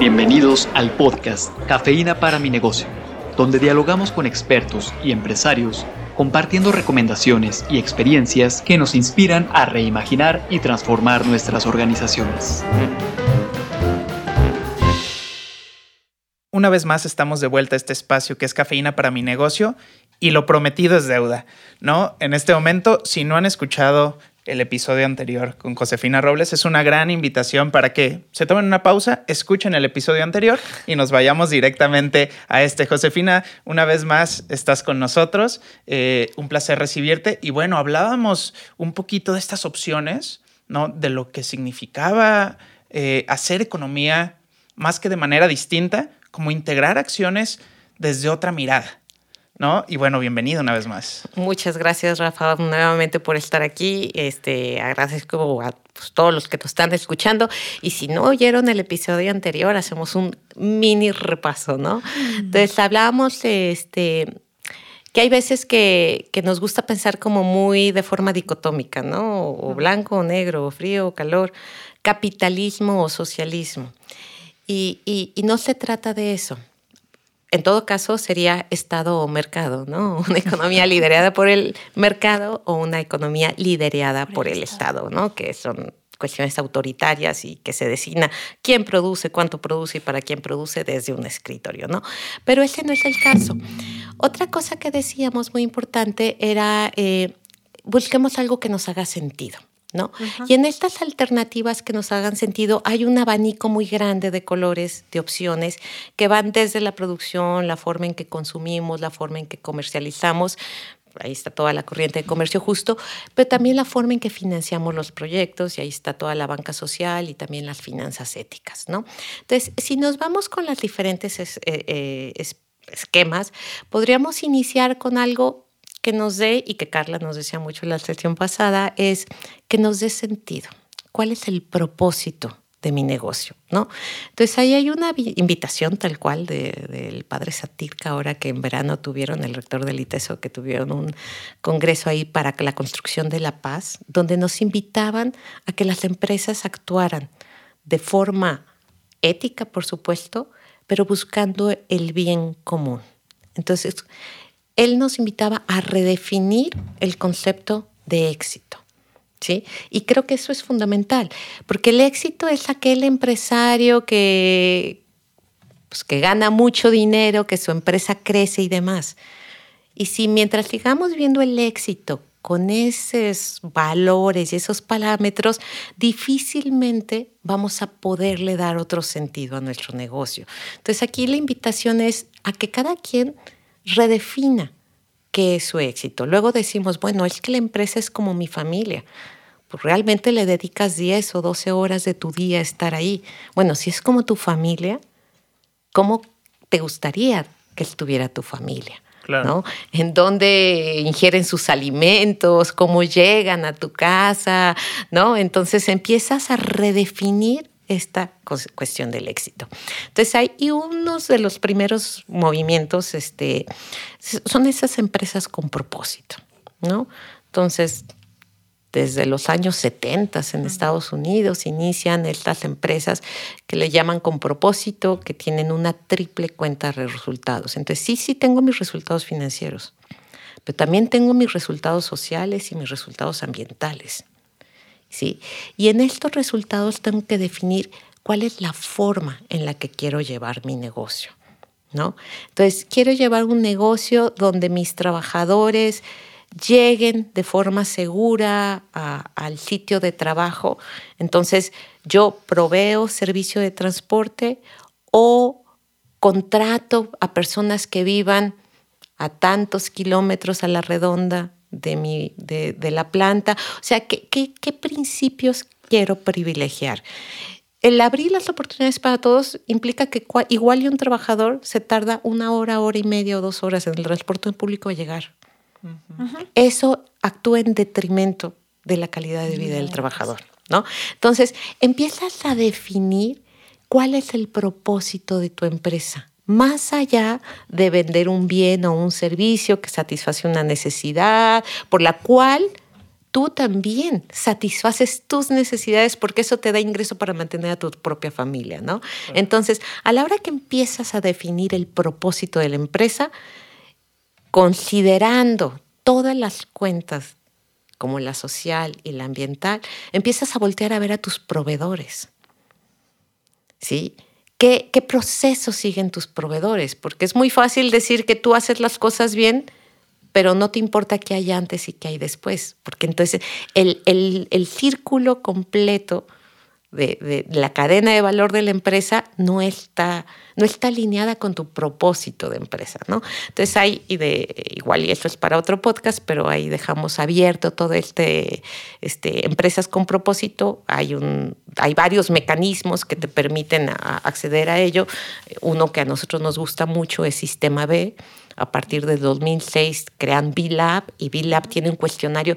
Bienvenidos al podcast Cafeína para mi negocio, donde dialogamos con expertos y empresarios compartiendo recomendaciones y experiencias que nos inspiran a reimaginar y transformar nuestras organizaciones. Una vez más estamos de vuelta a este espacio que es cafeína para mi negocio y lo prometido es deuda, ¿no? En este momento, si no han escuchado el episodio anterior con Josefina Robles, es una gran invitación para que se tomen una pausa, escuchen el episodio anterior y nos vayamos directamente a este. Josefina, una vez más estás con nosotros, eh, un placer recibirte y bueno, hablábamos un poquito de estas opciones, ¿no? De lo que significaba eh, hacer economía más que de manera distinta, como integrar acciones desde otra mirada. ¿No? Y bueno, bienvenido una vez más. Muchas gracias, Rafa, nuevamente por estar aquí. Este, agradezco a pues, todos los que nos están escuchando. Y si no oyeron el episodio anterior, hacemos un mini repaso, ¿no? Entonces, hablábamos este, que hay veces que, que, nos gusta pensar como muy de forma dicotómica, ¿no? O blanco o negro, o frío o calor, capitalismo o socialismo. Y, y, y no se trata de eso en todo caso sería Estado o mercado, ¿no? Una economía liderada por el mercado o una economía liderada por el Estado, ¿no? Que son cuestiones autoritarias y que se designa quién produce, cuánto produce y para quién produce desde un escritorio, ¿no? Pero ese no es el caso. Otra cosa que decíamos muy importante era eh, busquemos algo que nos haga sentido. ¿No? Y en estas alternativas que nos hagan sentido hay un abanico muy grande de colores, de opciones, que van desde la producción, la forma en que consumimos, la forma en que comercializamos, ahí está toda la corriente de comercio justo, pero también la forma en que financiamos los proyectos y ahí está toda la banca social y también las finanzas éticas, ¿no? Entonces, si nos vamos con las diferentes eh, eh, esquemas, podríamos iniciar con algo que nos dé, y que Carla nos decía mucho en la sesión pasada, es que nos dé sentido. ¿Cuál es el propósito de mi negocio? ¿no? Entonces ahí hay una invitación tal cual del padre Satirka, ahora que en verano tuvieron el rector del ITESO, que tuvieron un congreso ahí para la construcción de la paz, donde nos invitaban a que las empresas actuaran de forma ética, por supuesto, pero buscando el bien común. Entonces, él nos invitaba a redefinir el concepto de éxito. ¿Sí? Y creo que eso es fundamental, porque el éxito es aquel empresario que, pues, que gana mucho dinero, que su empresa crece y demás. Y si mientras sigamos viendo el éxito con esos valores y esos parámetros, difícilmente vamos a poderle dar otro sentido a nuestro negocio. Entonces aquí la invitación es a que cada quien redefina qué es su éxito. Luego decimos, bueno, es que la empresa es como mi familia. Pues realmente le dedicas 10 o 12 horas de tu día a estar ahí. Bueno, si es como tu familia, ¿cómo te gustaría que estuviera tu familia? ¿no? En dónde ingieren sus alimentos, cómo llegan a tu casa, ¿no? Entonces empiezas a redefinir esta cuestión del éxito. Entonces hay y unos de los primeros movimientos este, son esas empresas con propósito, ¿no? Entonces, desde los años 70 en Estados Unidos inician estas empresas que le llaman con propósito, que tienen una triple cuenta de resultados. Entonces, sí, sí tengo mis resultados financieros, pero también tengo mis resultados sociales y mis resultados ambientales. ¿Sí? Y en estos resultados tengo que definir cuál es la forma en la que quiero llevar mi negocio, ¿no? Entonces, quiero llevar un negocio donde mis trabajadores lleguen de forma segura al sitio de trabajo. Entonces, yo proveo servicio de transporte o contrato a personas que vivan a tantos kilómetros a la redonda de, mi, de, la planta. O sea, ¿qué, ¿qué, principios quiero privilegiar? El abrir las oportunidades para todos implica que igual y un trabajador se tarda una hora, hora y media o dos horas en el transporte público a llegar. Eso actúa en detrimento de la calidad de vida del trabajador, ¿no? Entonces, empiezas a definir cuál es el propósito de tu empresa más allá de vender un bien o un servicio que satisface una necesidad por la cual tú también satisfaces tus necesidades porque eso te da ingreso para mantener a tu propia familia, ¿no? Entonces, a la hora que empiezas a definir el propósito de la empresa, considerando todas las cuentas como la social y la ambiental, empiezas a voltear a ver a tus proveedores. ¿Sí? ¿Qué, ¿Qué proceso siguen tus proveedores? Porque es muy fácil decir que tú haces las cosas bien, pero no te importa qué hay antes y qué hay después, porque entonces el, el, el círculo completo de, la cadena de valor de la empresa no está, no está alineada con tu propósito de empresa, ¿no? Entonces hay, y de, igual y esto es para otro podcast, pero ahí dejamos abierto todo este, este empresas con propósito, hay, un, hay varios mecanismos que te permiten acceder a ello, uno que a nosotros nos gusta mucho es Sistema B, a partir de 2006 crean B-Lab y B-Lab tiene un cuestionario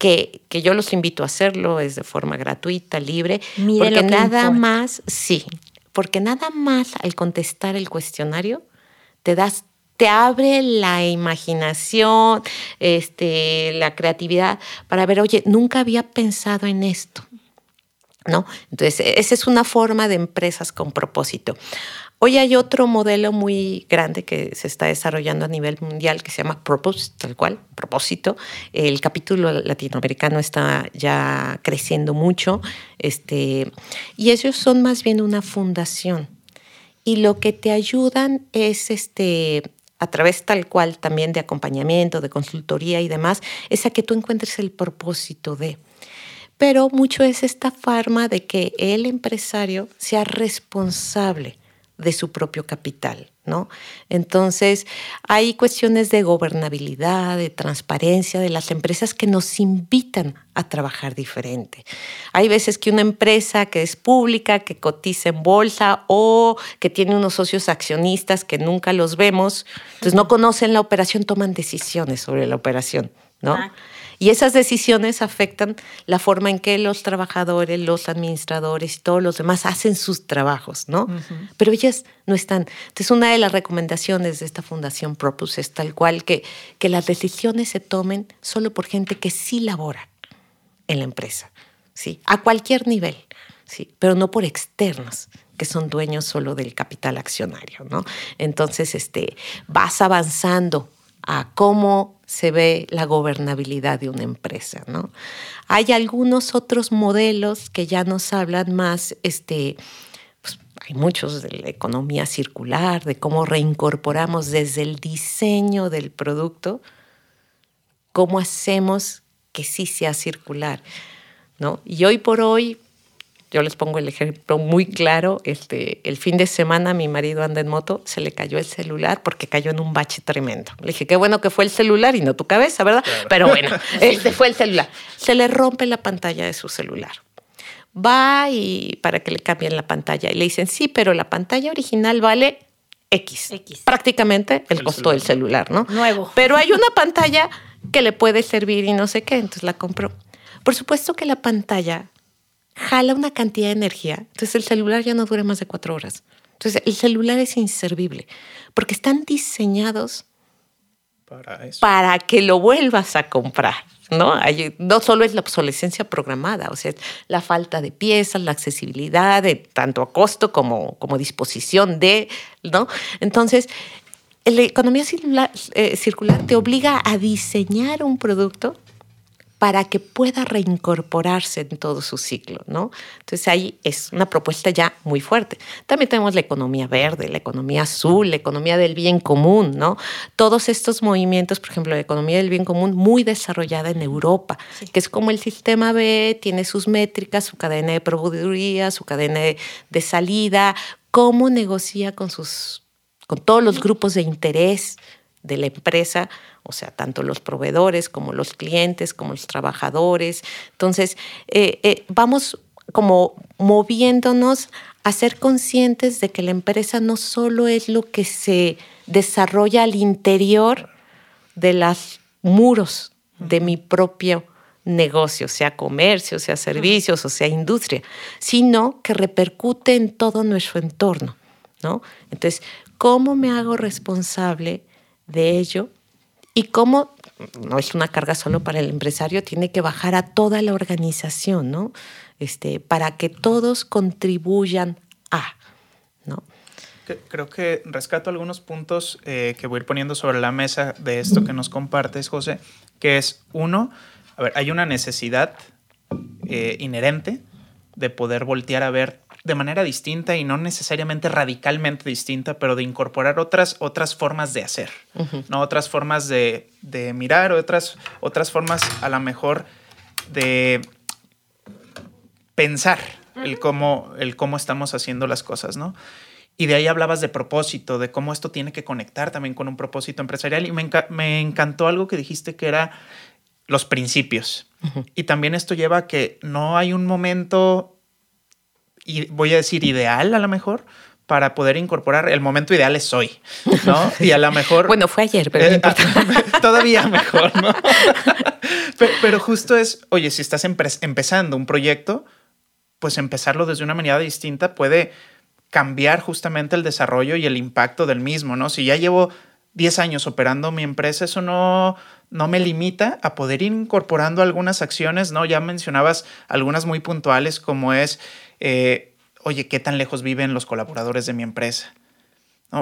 que, que, yo los invito a hacerlo, es de forma gratuita, libre, porque nada más, sí, porque nada más al contestar el cuestionario te das te abre la imaginación, este, la creatividad para ver, oye, nunca había pensado en esto. ¿No? Entonces, esa es una forma de empresas con propósito. Hoy hay otro modelo muy grande que se está desarrollando a nivel mundial que se llama Purpose, tal cual, propósito. El capítulo latinoamericano está ya creciendo mucho este, y ellos son más bien una fundación. Y lo que te ayudan es este, a través tal cual también de acompañamiento, de consultoría y demás, es a que tú encuentres el propósito de pero mucho es esta forma de que el empresario sea responsable de su propio capital, ¿no? Entonces, hay cuestiones de gobernabilidad, de transparencia de las empresas que nos invitan a trabajar diferente. Hay veces que una empresa que es pública, que cotiza en bolsa o que tiene unos socios accionistas que nunca los vemos, entonces no conocen la operación, toman decisiones sobre la operación, ¿no? Y esas decisiones afectan la forma en que los trabajadores, los administradores y todos los demás hacen sus trabajos, ¿no? Pero ellas no están. Entonces, una de las recomendaciones de esta Fundación Propus es tal cual que, que las decisiones se tomen solo por gente que sí labora en la empresa, ¿sí? A cualquier nivel, ¿sí? Pero no por externos que son dueños solo del capital accionario, ¿no? Entonces, este, vas avanzando a cómo se ve la gobernabilidad de una empresa. ¿no? Hay algunos otros modelos que ya nos hablan más, este, pues, hay muchos de la economía circular, de cómo reincorporamos desde el diseño del producto, cómo hacemos que sí sea circular. ¿no? Y hoy por hoy, yo les pongo el ejemplo muy claro. Este, el fin de semana mi marido anda en moto, se le cayó el celular porque cayó en un bache tremendo. Le dije, qué bueno que fue el celular y no tu cabeza, ¿verdad? Pero bueno, este fue el celular. Se le rompe la pantalla de su celular. Va y para que le cambien la pantalla. Y le dicen, sí, pero la pantalla original vale X. X. Prácticamente el, costo del celular, ¿no? Nuevo. Pero hay una pantalla que le puede servir y no sé qué, entonces la compró. Por supuesto que la pantalla jala una cantidad de energía. Entonces el celular ya no dura más de cuatro horas. Entonces el celular es inservible porque están diseñados para, que lo vuelvas a comprar. ¿no? no solo es la obsolescencia programada, o sea, la falta de piezas, la accesibilidad, de, tanto a costo como, como disposición de, ¿no? Entonces, la economía circular, eh, circular te obliga a diseñar un producto para que pueda reincorporarse en todo su ciclo, ¿no? Entonces ahí es una propuesta ya muy fuerte. También tenemos la economía verde, la economía azul, la economía del bien común, ¿no? Todos estos movimientos, por ejemplo, la economía del bien común muy desarrollada en Europa, que es como el sistema B, tiene sus métricas, su cadena de proveeduría, su cadena de, de salida, cómo negocia con sus con todos los grupos de interés de la empresa, o sea, tanto los proveedores como los clientes, como los trabajadores. Entonces, eh, eh, vamos como moviéndonos a ser conscientes de que la empresa no solo es lo que se desarrolla al interior de los muros de mi propio negocio, sea comercio, sea servicios o sea industria, sino que repercute en todo nuestro entorno, ¿no? Entonces, ¿cómo me hago responsable de ello y cómo no es una carga solo para el empresario, tiene que bajar a toda la organización, ¿no? Este, para que todos contribuyan a, ¿no? Creo que rescato algunos puntos eh, que voy a ir poniendo sobre la mesa de esto que nos compartes, José, que es uno, a ver, hay una necesidad eh, inherente de poder voltear a ver de manera distinta y no necesariamente radicalmente distinta, pero de incorporar otras, otras formas de hacer, ¿no? Otras formas de, de, mirar, otras, otras formas a lo mejor de pensar el, cómo, el cómo estamos haciendo las cosas, ¿no? Y de ahí hablabas de propósito, de cómo esto tiene que conectar también con un propósito empresarial. Y me, me encantó algo que dijiste que era los principios. Y también esto lleva a que no hay un momento y voy a decir ideal a lo mejor, para poder incorporar. El momento ideal es hoy, ¿no? Y a lo mejor. bueno, fue ayer, pero eh, todavía mejor, ¿no? pero, justo es, oye, si estás empezando un proyecto, pues empezarlo desde una manera distinta puede cambiar justamente el desarrollo y el impacto del mismo, ¿no? Si ya llevo 10 años operando mi empresa, eso no, no me limita a poder ir incorporando algunas acciones, ¿no? Ya mencionabas algunas muy puntuales como es eh, oye, ¿qué tan lejos viven los colaboradores de mi empresa?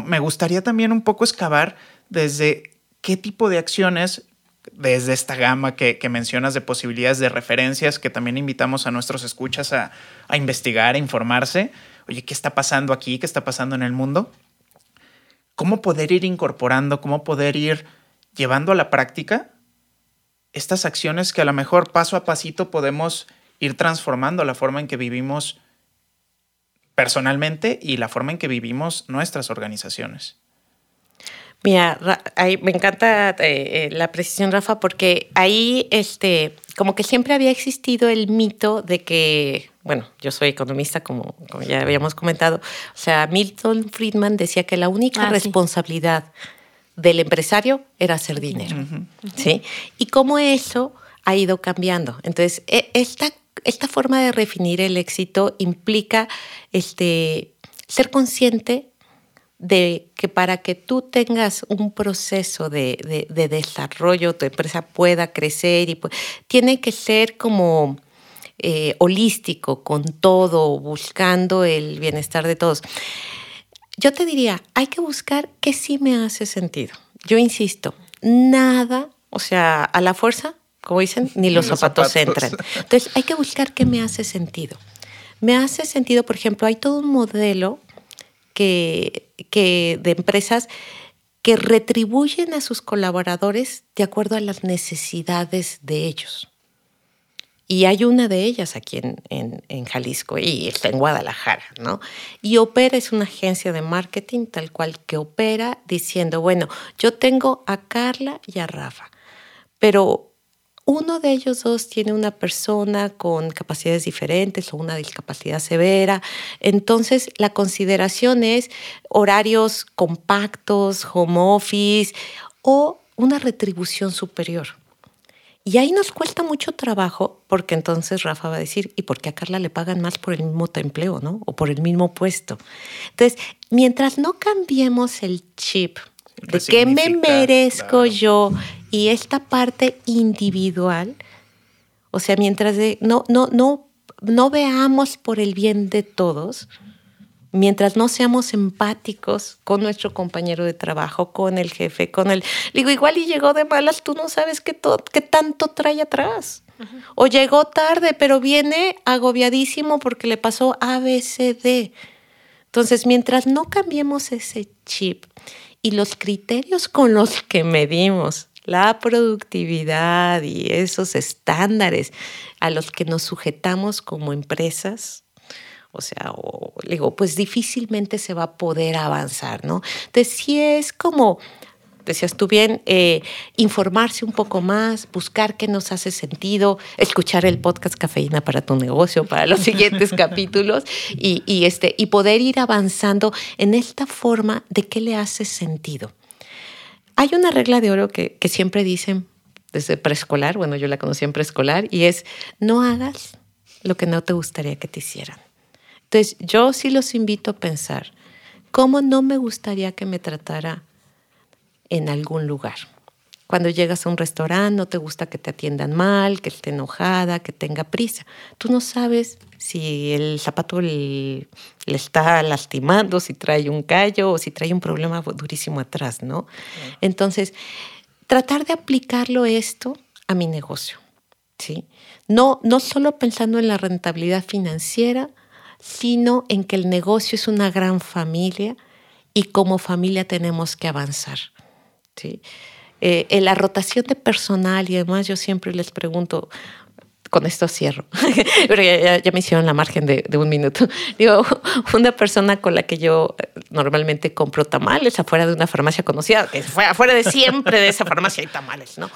Me gustaría también un poco excavar desde qué tipo de acciones, desde esta gama que, mencionas de posibilidades de referencias, que también invitamos a nuestros escuchas a, a investigar, a informarse, oye, ¿qué está pasando aquí? ¿Qué está pasando en el mundo? ¿Cómo poder ir incorporando, cómo poder ir llevando a la práctica estas acciones que a lo mejor paso a pasito podemos ir transformando la forma en que vivimos personalmente y la forma en que vivimos nuestras organizaciones. Mira, me encanta eh, eh, la precisión, Rafa, porque ahí este, como que siempre había existido el mito de que, bueno, yo soy economista, como, ya habíamos comentado, o sea, Milton Friedman decía que la única ah, responsabilidad del empresario era hacer dinero, ¿sí? Y cómo eso ha ido cambiando. Entonces, e, esta esta forma de definir el éxito implica este, ser consciente de que para que tú tengas un proceso de, desarrollo, tu empresa pueda crecer, y tiene que ser como eh, holístico, con todo, buscando el bienestar de todos. Yo te diría, hay que buscar qué sí me hace sentido. Yo insisto, nada, o sea, a la fuerza como dicen, ni los, zapatos, entran. Entonces hay que buscar qué me hace sentido. Me hace sentido, por ejemplo, hay todo un modelo que, que de empresas que retribuyen a sus colaboradores de acuerdo a las necesidades de ellos. Y hay una de ellas aquí en, en, en, Jalisco y está en Guadalajara, ¿no? Y Opera es una agencia de marketing tal cual que opera diciendo, bueno, yo tengo a Carla y a Rafa, pero uno de ellos dos tiene una persona con capacidades diferentes o una discapacidad severa. Entonces, la consideración es horarios compactos, home office o una retribución superior. Y ahí nos cuesta mucho trabajo porque entonces Rafa va a decir, ¿y por qué a Carla le pagan más por el mismo empleo, no? O por el mismo puesto. Entonces, mientras no cambiemos el chip de qué me merezco yo y esta parte individual, o sea, mientras no, no, no, no veamos por el bien de todos, mientras no seamos empáticos con nuestro compañero de trabajo, con el jefe, con el... Digo, igual y llegó de malas, tú no sabes qué, qué tanto trae atrás. O llegó tarde, pero viene agobiadísimo porque le pasó ABCD. Entonces, mientras no cambiemos ese chip y los criterios con los que medimos la productividad y esos estándares a los que nos sujetamos como empresas, o sea, digo, pues difícilmente se va a poder avanzar, ¿no? Entonces, sí es como, decías tú bien, eh, informarse un poco más, buscar qué nos hace sentido, escuchar el podcast Cafeína para tu negocio, para los siguientes capítulos, y, y, este, y poder ir avanzando en esta forma de qué le hace sentido. Hay una regla de oro que, siempre dicen desde preescolar, bueno, yo la conocí en preescolar, y es no hagas lo que no te gustaría que te hicieran. Entonces, yo sí los invito a pensar, ¿cómo no me gustaría que me tratara en algún lugar? Cuando llegas a un restaurante no te gusta que te atiendan mal, que esté enojada, que tenga prisa. Tú no sabes si el zapato le, está lastimando, si trae un callo o si trae un problema durísimo atrás, ¿no? Entonces, tratar de aplicarlo esto a mi negocio, ¿sí? No, no solo pensando en la rentabilidad financiera, sino en que el negocio es una gran familia y como familia tenemos que avanzar. ¿Sí? Eh, en la rotación de personal y además yo siempre les pregunto, con esto cierro, pero ya, me hicieron la margen de, un minuto. Digo, una persona con la que yo eh, normalmente compro tamales afuera de una farmacia conocida, afuera de siempre de esa farmacia hay tamales, ¿no?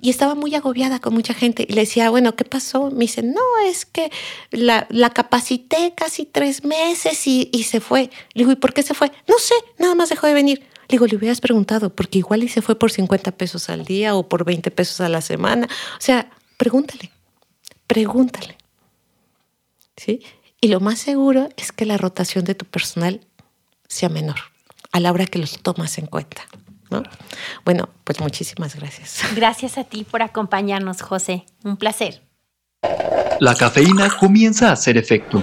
Y estaba muy agobiada con mucha gente y le decía, bueno, ¿qué pasó? Me dice, no, es que la, la capacité casi tres meses y, y se fue. Le digo, ¿y por qué se fue? No sé, nada más dejó de venir. Le digo, le hubieras preguntado, porque igual y se fue por 50 pesos al día o por 20 pesos a la semana. O sea, pregúntale pregúntale. ¿Sí? Y lo más seguro es que la rotación de tu personal sea menor a la hora que los tomas en cuenta. ¿no? Bueno, pues muchísimas gracias. Gracias a ti por acompañarnos, José. Un placer. La cafeína comienza a hacer efecto.